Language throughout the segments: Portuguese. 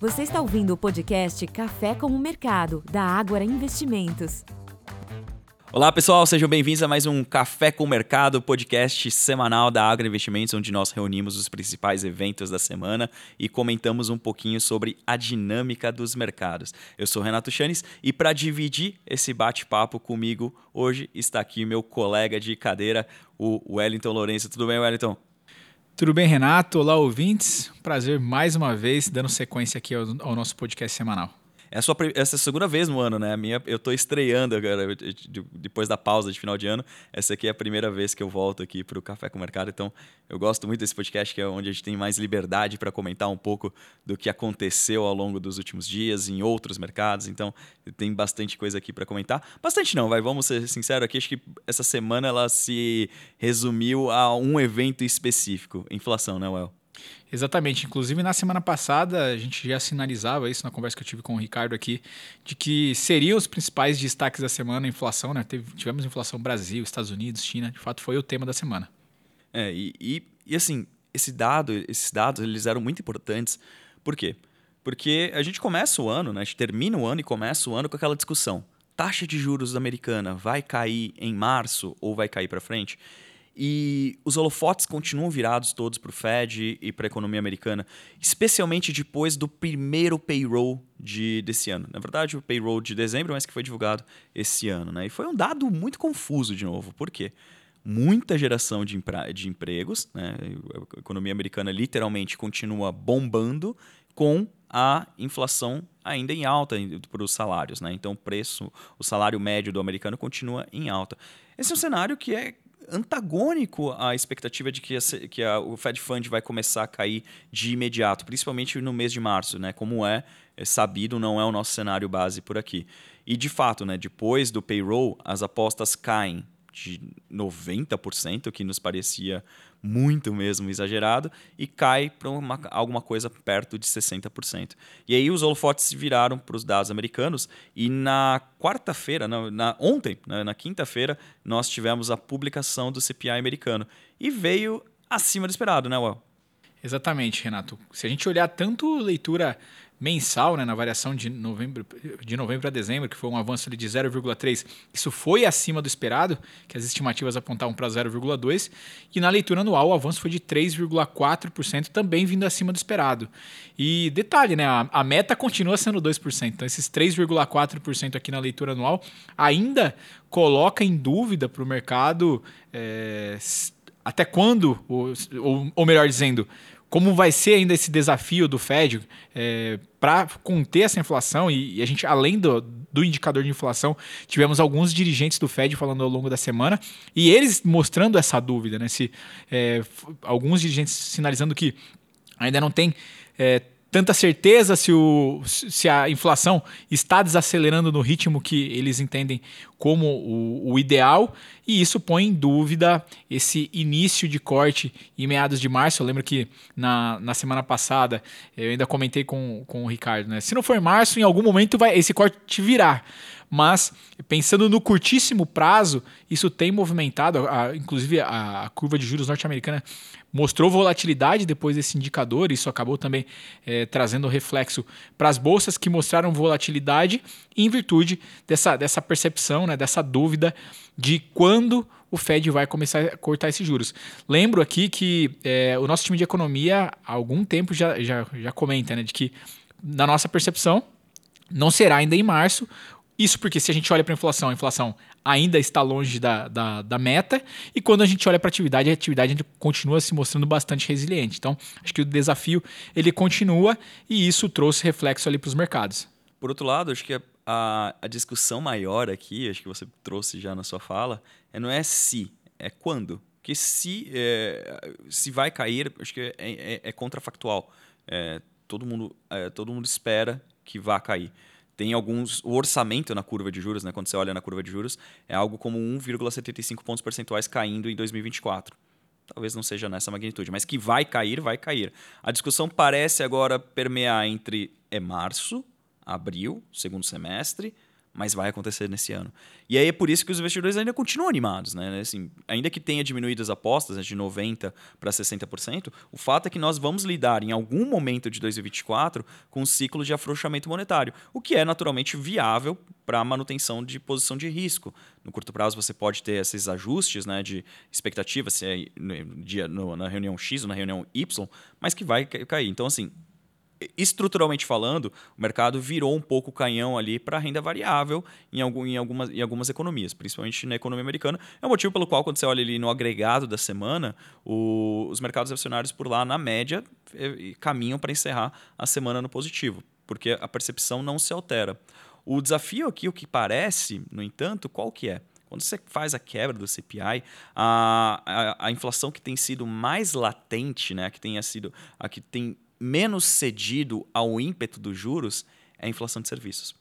Você está ouvindo o podcast Café com o Mercado, da Ágora Investimentos. Olá pessoal, sejam bem-vindos a mais um Café com o Mercado, podcast semanal da Agro Investimentos, onde nós reunimos os principais eventos da semana e comentamos um pouquinho sobre a dinâmica dos mercados. Eu sou Renato Chanes e para dividir esse bate-papo comigo, hoje está aqui meu colega de cadeira, o Wellington Lourenço. Tudo bem, Wellington? Tudo bem, Renato? Olá, ouvintes. Prazer mais uma vez dando sequência aqui ao, ao nosso podcast semanal. É a sua, essa é a segunda vez no ano, né? A minha, eu estou estreando agora, depois da pausa de final de ano. Essa aqui é a primeira vez que eu volto aqui para o Café com o Mercado. Então, eu gosto muito desse podcast, que é onde a gente tem mais liberdade para comentar um pouco do que aconteceu ao longo dos últimos dias em outros mercados. Então, tem bastante coisa aqui para comentar. Bastante não, vai, vamos ser sinceros aqui. Acho que essa semana ela se resumiu a um evento específico. Inflação, né, Well? Exatamente. Inclusive, na semana passada, a gente já sinalizava isso na conversa que eu tive com o Ricardo aqui, de que seriam os principais destaques da semana a inflação, né? Teve, tivemos inflação Brasil, Estados Unidos, China, de fato foi o tema da semana. É, e, e, e assim, esse dado, esses dados, eles eram muito importantes. Por quê? Porque a gente começa o ano, né? A gente termina o ano e começa o ano com aquela discussão. Taxa de juros americana vai cair em março ou vai cair para frente? E os holofotes continuam virados todos para o Fed e para a economia americana, especialmente depois do primeiro payroll de, desse ano. Na verdade, o payroll de dezembro, mas que foi divulgado esse ano. Né? E foi um dado muito confuso de novo. Por quê? Muita geração de, de empregos, né? a economia americana literalmente continua bombando com a inflação ainda em alta para os salários. Né? Então, o preço, o salário médio do americano continua em alta. Esse é um cenário que é antagônico à expectativa de que, a, que a, o Fed Fund vai começar a cair de imediato, principalmente no mês de março, né? Como é, é sabido, não é o nosso cenário base por aqui. E de fato, né, depois do payroll, as apostas caem de 90%, que nos parecia muito mesmo exagerado, e cai para alguma coisa perto de 60%. E aí os holofotes se viraram para os dados americanos, e na quarta-feira, na, na, ontem, na, na quinta-feira, nós tivemos a publicação do CPI americano. E veio acima do esperado, né, Well? Exatamente, Renato. Se a gente olhar tanto leitura mensal, né, na variação de novembro, de novembro a dezembro, que foi um avanço de 0,3, isso foi acima do esperado, que as estimativas apontavam para 0,2, e na leitura anual o avanço foi de 3,4%, também vindo acima do esperado. E detalhe, né, a, a meta continua sendo 2%, então esses 3,4% aqui na leitura anual ainda coloca em dúvida para o mercado é, até quando, ou, ou melhor dizendo, como vai ser ainda esse desafio do Fed é, para conter essa inflação e, e, a gente, além do, do indicador de inflação, tivemos alguns dirigentes do Fed falando ao longo da semana e eles mostrando essa dúvida, né? Se, é, alguns dirigentes sinalizando que ainda não tem é, tanta certeza se, o, se a inflação está desacelerando no ritmo que eles entendem como o, o, ideal, e isso põe em dúvida esse início de corte em meados de março. Eu lembro que na, na semana passada eu ainda comentei com, com o Ricardo, né? Se não for março, em algum momento vai esse corte virar mas pensando no curtíssimo prazo, isso tem movimentado, a, inclusive a, a, curva de juros norte-americana mostrou volatilidade depois desse indicador, isso acabou também é, trazendo reflexo para as bolsas que mostraram volatilidade em virtude dessa, dessa percepção, né, dessa dúvida de quando o Fed vai começar a cortar esses juros. Lembro aqui que é, o nosso time de economia há algum tempo já, já, já comenta né, de que, na nossa percepção, não será ainda em março isso porque se a gente olha para a inflação, a inflação ainda está longe da, da, da meta, e quando a gente olha para a atividade, a atividade continua se mostrando bastante resiliente. Então, acho que o desafio ele continua e isso trouxe reflexo ali para os mercados. Por outro lado, acho que a, a, discussão maior aqui, acho que você trouxe já na sua fala, é não é se, é quando. Porque se, é, se vai cair, acho que é, é, é contrafactual. É, todo, mundo, é, todo mundo espera que vá cair tem alguns. O orçamento na curva de juros, né, quando você olha na curva de juros, é algo como 1,75 pontos percentuais caindo em 2024. Talvez não seja nessa magnitude, mas que vai cair, vai cair. A discussão parece agora permear entre é março, abril, segundo semestre, mas vai acontecer nesse ano. E aí é por isso que os investidores ainda continuam animados, né? Assim, ainda que tenha diminuído as apostas né, de 90% para 60%, o fato é que nós vamos lidar em algum momento de 2024 com um ciclo de afrouxamento monetário, o que é naturalmente viável para a manutenção de posição de risco. No curto prazo você pode ter esses ajustes né, de expectativa, se é no dia, no, na reunião X ou na reunião Y, mas que vai cair. Então, assim, estruturalmente falando, o mercado virou um pouco o canhão ali para renda variável em, algum, em, algumas, em algumas economias, principalmente na economia americana. É o motivo pelo qual, quando você olha ali no agregado da semana, o, os mercados acionários por lá, na média, caminham para encerrar a semana no positivo, porque a percepção não se altera. O desafio aqui, o que parece, no entanto, qual que é? Quando você faz a quebra do CPI, a, a, a inflação que tem sido mais latente, né, que tenha sido a que tem menos cedido ao ímpeto dos juros é a inflação de serviços.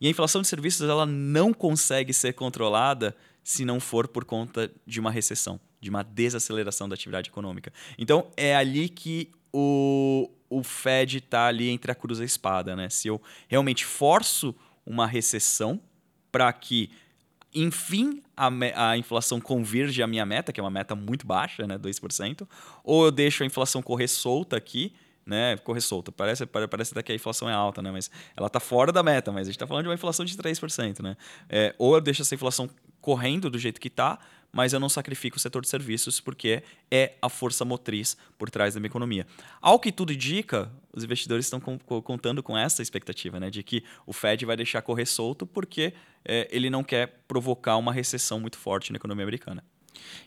E a inflação de serviços ela não consegue ser controlada se não for por conta de uma recessão, de uma desaceleração da atividade econômica. Então é ali que o, o Fed está ali entre a cruz e a espada. Né? Se eu realmente forço uma recessão para que, enfim, a, a inflação convirge à minha meta, que é uma meta muito baixa, né, 2%, ou eu deixo a inflação correr solta aqui né, correr solta. Parece, parece até que a inflação é alta, né, mas ela está fora da meta, mas a gente está falando de uma inflação de 3%. Né? É, ou eu deixo essa inflação correndo do jeito que está, mas eu não sacrifico o setor de serviços porque é a força motriz por trás da minha economia. Ao que tudo indica, os investidores estão contando com essa expectativa, né, de que o Fed vai deixar correr solto porque é, ele não quer provocar uma recessão muito forte na economia americana.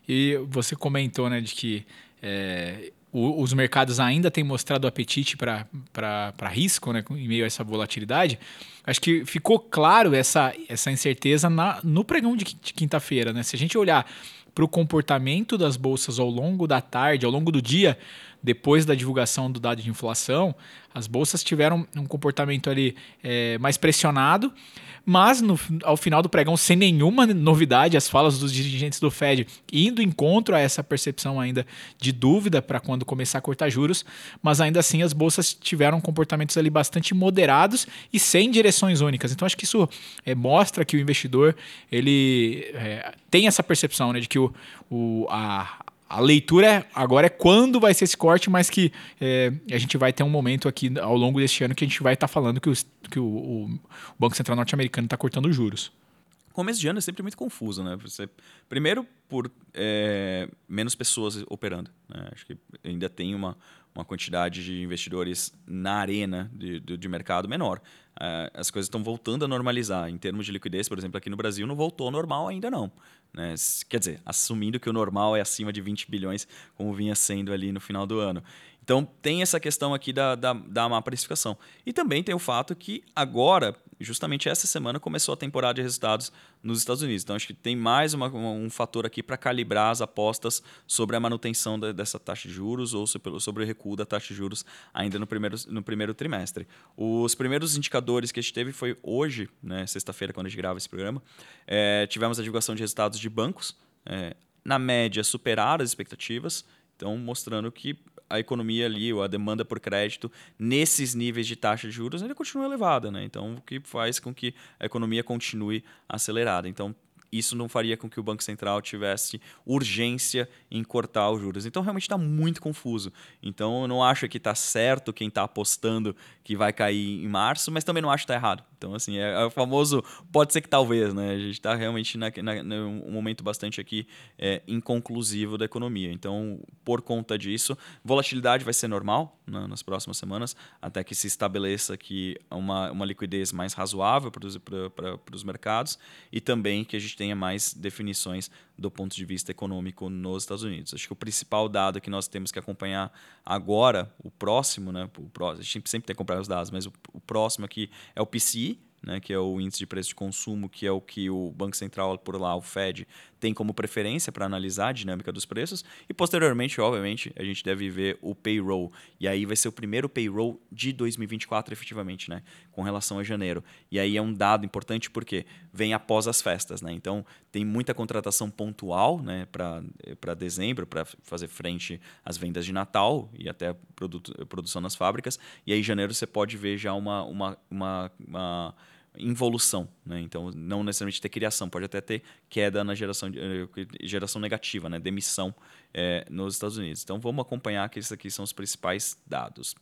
E você comentou né, de que é, o, os mercados ainda têm mostrado apetite para risco, né, em meio a essa volatilidade, acho que ficou claro essa, essa incerteza na, no pregão de, quinta-feira. Né? Se a gente olhar para o comportamento das bolsas ao longo da tarde, ao longo do dia, depois da divulgação do dado de inflação, as bolsas tiveram um comportamento ali é, mais pressionado mas no, ao final do pregão, sem nenhuma novidade, as falas dos dirigentes do Fed indo encontro a essa percepção ainda de dúvida para quando começar a cortar juros, mas ainda assim as bolsas tiveram comportamentos ali bastante moderados e sem direções únicas. Então acho que isso é, mostra que o investidor ele é, tem essa percepção né, de que o, o, a, a leitura agora é quando vai ser esse corte, mas que é, a gente vai ter um momento aqui ao longo deste ano que a gente vai estar tá falando que, os, que o, o, Banco Central norte-americano está cortando juros. Começo de ano é sempre muito confuso, né? Você, primeiro, por é, menos pessoas operando. Né? Acho que ainda tem uma, uma quantidade de investidores na arena de, de, de mercado menor. É, as coisas estão voltando a normalizar. Em termos de liquidez, por exemplo, aqui no Brasil não voltou ao normal ainda não. Né? Quer dizer, assumindo que o normal é acima de 20 bilhões, como vinha sendo ali no final do ano. Então tem essa questão aqui da, da, da má precificação. E também tem o fato que agora, justamente essa semana, começou a temporada de resultados nos Estados Unidos. Então acho que tem mais uma, um fator aqui para calibrar as apostas sobre a manutenção dessa taxa de juros ou sobre o recuo da taxa de juros ainda no primeiro, no primeiro trimestre. Os primeiros indicadores que a gente teve foi hoje, né, sexta-feira, quando a gente grava esse programa, é, tivemos a divulgação de resultados de bancos. É, na média, superaram as expectativas. Então, mostrando que a economia ali, ou a demanda por crédito, nesses níveis de taxa de juros, ainda continua elevada. Né? Então, o que faz com que a economia continue acelerada. Então, isso não faria com que o Banco Central tivesse urgência em cortar os juros. Então, realmente está muito confuso. Então, eu não acho que está certo quem está apostando que vai cair em março, mas também não acho que está errado. Então, assim, é, é, o famoso pode ser que talvez, né? A gente está realmente na, na, num momento bastante aqui é, inconclusivo da economia. Então, por conta disso, volatilidade vai ser normal né, nas próximas semanas, até que se estabeleça aqui uma, uma liquidez mais razoável para os mercados e também que a gente tenha mais definições do ponto de vista econômico nos Estados Unidos. Acho que o principal dado que nós temos que acompanhar agora, o próximo, né? O próximo, a gente sempre tem que acompanhar os dados, mas o, o próximo aqui é o PCI, né, que é o índice de preço de consumo, que é o que o Banco Central por lá, o Fed, tem como preferência para analisar a dinâmica dos preços. E posteriormente, obviamente, a gente deve ver o payroll. E aí vai ser o primeiro payroll de 2024, efetivamente, né, com relação a janeiro. E aí é um dado importante porque vem após as festas. Né? Então, tem muita contratação pontual né, para dezembro, para fazer frente às vendas de Natal e até produto, produção nas fábricas. E aí, em janeiro, você pode ver já uma, uma, uma, uma involução, né? Então, não necessariamente ter criação, pode até ter queda na geração, geração negativa, né? Demissão é, nos Estados Unidos. Então, vamos acompanhar que esses aqui são os principais dados.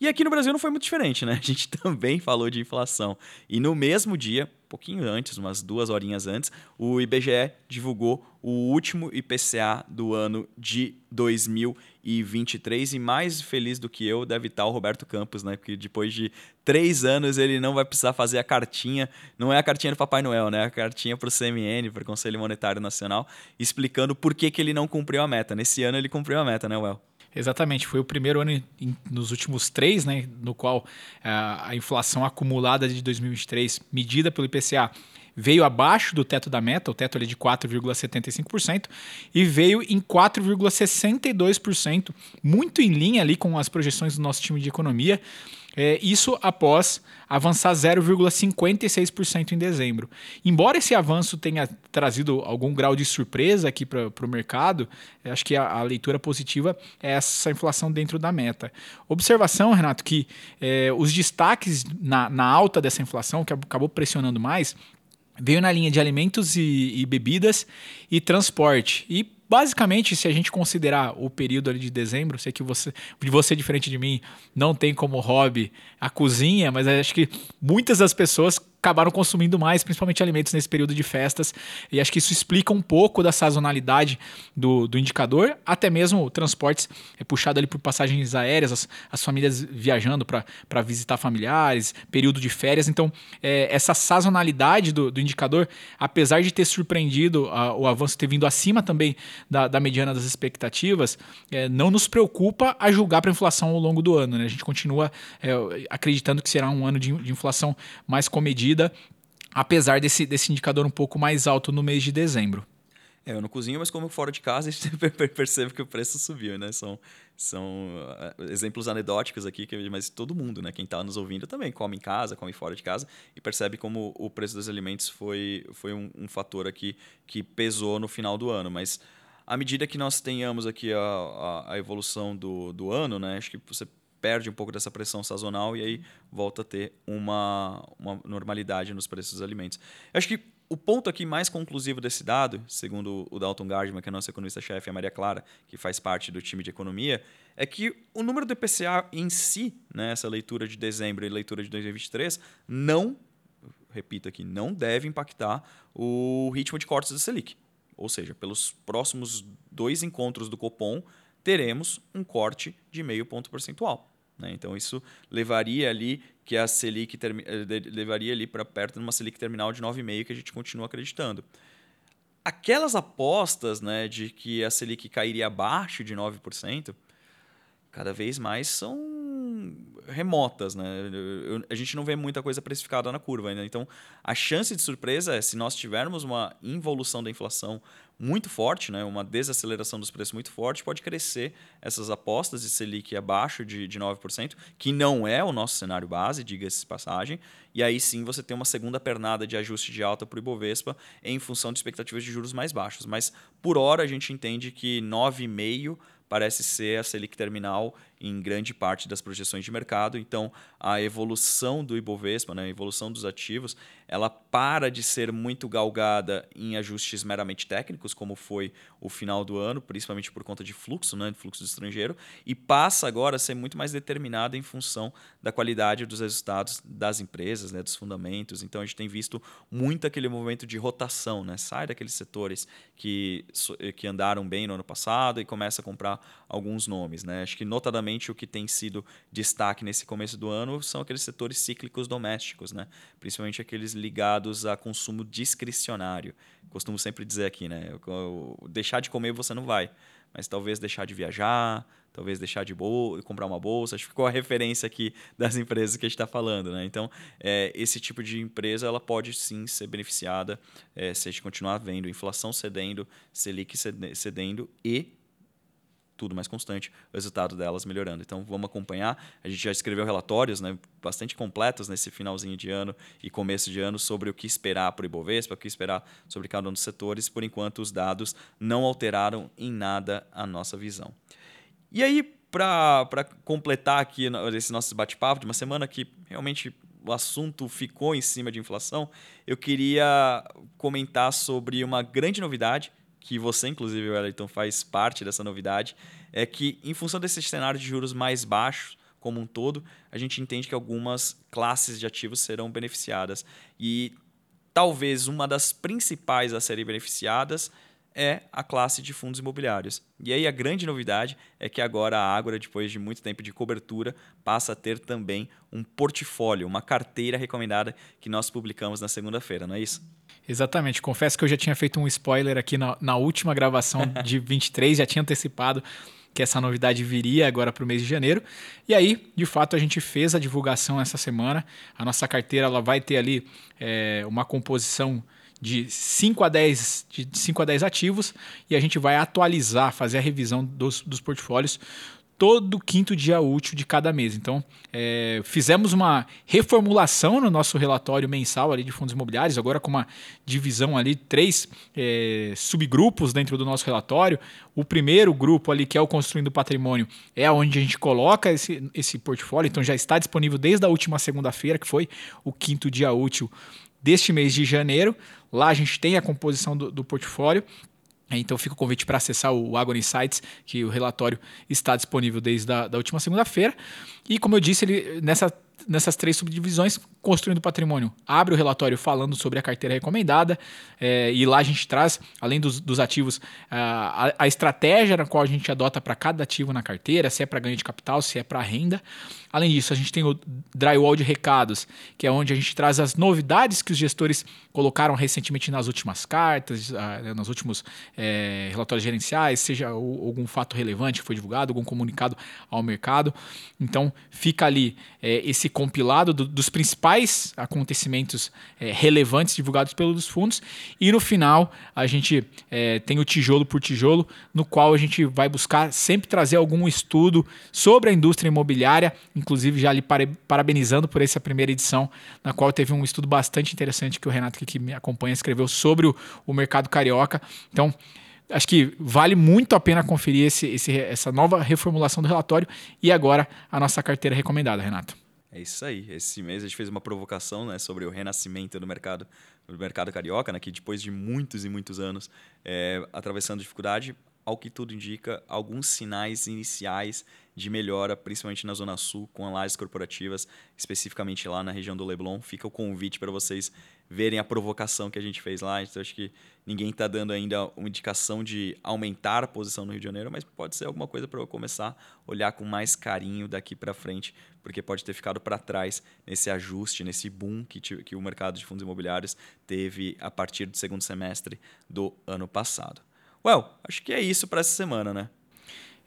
E aqui no Brasil não foi muito diferente, né? A gente também falou de inflação. E no mesmo dia, pouquinho antes, umas duas horinhas antes, o IBGE divulgou o último IPCA do ano de 2023. E mais feliz do que eu deve estar o Roberto Campos, né? Porque depois de três anos ele não vai precisar fazer a cartinha, não é a cartinha do Papai Noel, né? A cartinha para o CMN, para o Conselho Monetário Nacional, explicando por que, que ele não cumpriu a meta. Nesse ano ele cumpriu a meta, né, Well? Exatamente, foi o primeiro ano em, nos últimos três, né, no qual a, a inflação acumulada de 2023, medida pelo IPCA, veio abaixo do teto da meta, o teto ali de 4,75%, e veio em 4,62%, muito em linha ali com as projeções do nosso time de economia. É, isso após avançar 0,56% em dezembro. Embora esse avanço tenha trazido algum grau de surpresa aqui para o mercado, acho que a, a, leitura positiva é essa inflação dentro da meta. Observação, Renato, que é, os destaques na, na alta dessa inflação, que acabou pressionando mais, veio na linha de alimentos e, e bebidas e transporte. E basicamente, se a gente considerar o período ali de dezembro, sei que você, você diferente de mim, não tem como hobby a cozinha, mas acho que muitas das pessoas acabaram consumindo mais, principalmente alimentos nesse período de festas. E acho que isso explica um pouco da sazonalidade do, do indicador, até mesmo transportes é puxado ali por passagens aéreas, as, as famílias viajando para visitar familiares, período de férias. Então, é, essa sazonalidade do, do, indicador, apesar de ter surpreendido a, o avanço ter vindo acima também da, da mediana das expectativas, é, não nos preocupa a julgar para a inflação ao longo do ano. Né? A gente continua é, acreditando que será um ano de, de inflação mais comedida apesar desse, desse indicador um pouco mais alto no mês de dezembro. É, eu não cozinho, mas como fora de casa, a gente percebe que o preço subiu, né? São, são uh, exemplos anedóticos aqui, mas todo mundo, né? Quem está nos ouvindo também come em casa, come fora de casa e percebe como o preço dos alimentos foi, foi um, um fator aqui que pesou no final do ano. Mas à medida que nós tenhamos aqui a, a, a evolução do, do ano, né? Acho que você perde um pouco dessa pressão sazonal e aí volta a ter uma, uma normalidade nos preços dos alimentos. Eu acho que o ponto aqui mais conclusivo desse dado, segundo o Dalton Gardman, que é nosso economista-chefe, a Maria Clara, que faz parte do time de economia, é que o número do IPCA em si, né, essa leitura de dezembro e leitura de 2023, não, repito aqui, não deve impactar o ritmo de cortes da Selic. Ou seja, pelos próximos dois encontros do Copom, teremos um corte de meio ponto percentual. Né? Então, isso levaria ali que a Selic eh, levaria ali para perto de uma Selic terminal de 9,5 que a gente continua acreditando. Aquelas apostas né, de que a Selic cairia abaixo de 9%, cada vez mais são remotas, né? Eu, a gente não vê muita coisa precificada na curva ainda. Então, a chance de surpresa é se nós tivermos uma involução da inflação muito forte, né, uma desaceleração dos preços muito forte, pode crescer essas apostas de Selic abaixo de, de 9%, que não é o nosso cenário base, diga-se passagem, e aí sim você tem uma segunda pernada de ajuste de alta para o Ibovespa em função de expectativas de juros mais baixos. Mas por hora a gente entende que 9,5% parece ser a Selic terminal em grande parte das projeções de mercado. Então, a evolução do Ibovespa, né, a evolução dos ativos, ela para de ser muito galgada em ajustes meramente técnicos, como foi o final do ano, principalmente por conta de fluxo, né, de fluxo do estrangeiro, e passa agora a ser muito mais determinada em função da qualidade dos resultados das empresas, né, dos fundamentos. Então, a gente tem visto muito aquele movimento de rotação, né, sai daqueles setores que, que andaram bem no ano passado e começa a comprar alguns nomes. Né. Acho que, notadamente, o que tem sido destaque nesse começo do ano são aqueles setores cíclicos domésticos, né? principalmente aqueles ligados a consumo discricionário. Costumo sempre dizer aqui, né? deixar de comer você não vai, mas talvez deixar de viajar, talvez deixar de comprar uma bolsa. Acho que ficou a referência aqui das empresas que a gente está falando. Né? Então, é, esse tipo de empresa ela pode sim ser beneficiada é, se a gente continuar vendo inflação cedendo, Selic cedendo e tudo mais constante, o resultado delas melhorando. Então vamos acompanhar. A gente já escreveu relatórios né, bastante completos nesse finalzinho de ano e começo de ano sobre o que esperar para o Ibovespa, o que esperar sobre cada um dos setores. Por enquanto, os dados não alteraram em nada a nossa visão. E aí, para completar aqui esse nosso bate-papo de uma semana que realmente o assunto ficou em cima de inflação, eu queria comentar sobre uma grande novidade, que você, inclusive, Wellington, faz parte dessa novidade, é que, em função desse cenário de juros mais baixos, como um todo, a gente entende que algumas classes de ativos serão beneficiadas. E talvez uma das principais a serem beneficiadas é a classe de fundos imobiliários. E aí a grande novidade é que agora a Ágora, depois de muito tempo de cobertura, passa a ter também um portfólio, uma carteira recomendada que nós publicamos na segunda-feira, não é isso? Exatamente. Confesso que eu já tinha feito um spoiler aqui na, na última gravação de 23, já tinha antecipado que essa novidade viria agora para o mês de janeiro. E aí, de fato, a gente fez a divulgação essa semana. A nossa carteira ela vai ter ali é, uma composição de 5 a 10 de 5 a 10 ativos e a gente vai atualizar, fazer a revisão dos, dos portfólios todo quinto dia útil de cada mês. Então, é, fizemos uma reformulação no nosso relatório mensal ali de fundos imobiliários, agora com uma divisão ali, três é, subgrupos dentro do nosso relatório. O primeiro grupo ali, que é o Construindo Patrimônio, é onde a gente coloca esse, esse portfólio, então já está disponível desde a última segunda-feira, que foi o quinto dia útil deste mês de janeiro. Lá a gente tem a composição do, do portfólio. Então fica o convite para acessar o Agora Insights, que o relatório está disponível desde a da última segunda-feira. E como eu disse, ele, nessa nessas três subdivisões, construindo patrimônio. Abre o relatório falando sobre a carteira recomendada é, e lá a gente traz, além dos, dos ativos, a, a, estratégia na qual a gente adota para cada ativo na carteira, se é para ganho de capital, se é para renda. Além disso, a gente tem o drywall de recados, que é onde a gente traz as novidades que os gestores colocaram recentemente nas últimas cartas, nos últimos é, relatórios gerenciais, seja algum fato relevante que foi divulgado, algum comunicado ao mercado. Então, fica ali é, esse compilado do, dos principais acontecimentos é, relevantes divulgados pelos fundos. E no final, a gente é, tem o tijolo por tijolo, no qual a gente vai buscar sempre trazer algum estudo sobre a indústria imobiliária, inclusive já lhe parabenizando por essa primeira edição, na qual teve um estudo bastante interessante que o Renato, que me acompanha, escreveu sobre o, o mercado carioca. Então, acho que vale muito a pena conferir esse, esse, essa nova reformulação do relatório e agora a nossa carteira recomendada, Renato. É isso aí. Esse mês a gente fez uma provocação né, sobre o renascimento do mercado, do mercado carioca, né, que depois de muitos e muitos anos é, atravessando dificuldade, ao que tudo indica, alguns sinais iniciais de melhora, principalmente na Zona Sul, com análises corporativas, especificamente lá na região do Leblon. Fica o convite para vocês verem a provocação que a gente fez lá. Então, acho que ninguém está dando ainda uma indicação de aumentar a posição no Rio de Janeiro, mas pode ser alguma coisa para eu começar a olhar com mais carinho daqui para frente, porque pode ter ficado para trás nesse ajuste, nesse boom que, que o mercado de fundos imobiliários teve a partir do segundo semestre do ano passado. Well, acho que é isso para essa semana, né?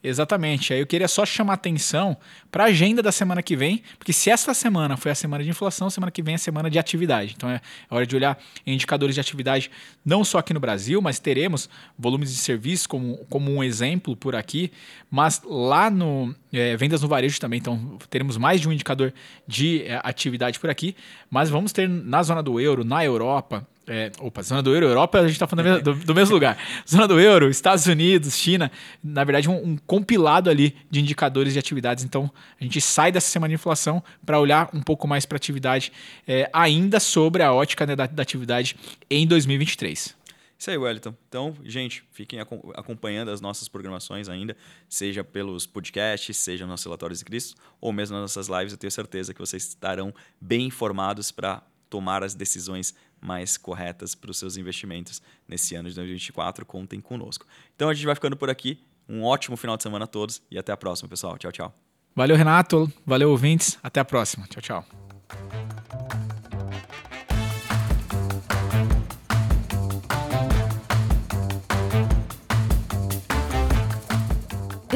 Exatamente. Aí eu queria só chamar atenção para a agenda da semana que vem, porque se essa semana foi a semana de inflação, semana que vem é a semana de atividade. Então é hora de olhar indicadores de atividade não só aqui no Brasil, mas teremos volumes de serviços como, como um exemplo por aqui, mas lá no é, vendas no varejo também. Então teremos mais de um indicador de é, atividade por aqui, mas vamos ter na zona do euro, na Europa, é, opa, zona do euro, Europa, a gente está falando do, do, mesmo lugar. Zona do euro, Estados Unidos, China, na verdade, um, um, compilado ali de indicadores de atividades. Então, a gente sai dessa semana de inflação para olhar um pouco mais para a atividade, é, ainda sobre a ótica né, da, da atividade em 2023. Isso aí, Wellington. Então, gente, fiquem acompanhando as nossas programações ainda, seja pelos podcasts, seja nos nossos relatórios de Cristo, ou mesmo nas nossas lives. Eu tenho certeza que vocês estarão bem informados para tomar as decisões mais corretas para os seus investimentos nesse ano de 2024. Contem conosco. Então a gente vai ficando por aqui. Um ótimo final de semana a todos e até a próxima, pessoal. Tchau, tchau. Valeu, Renato. Valeu, ouvintes. Até a próxima. Tchau, tchau.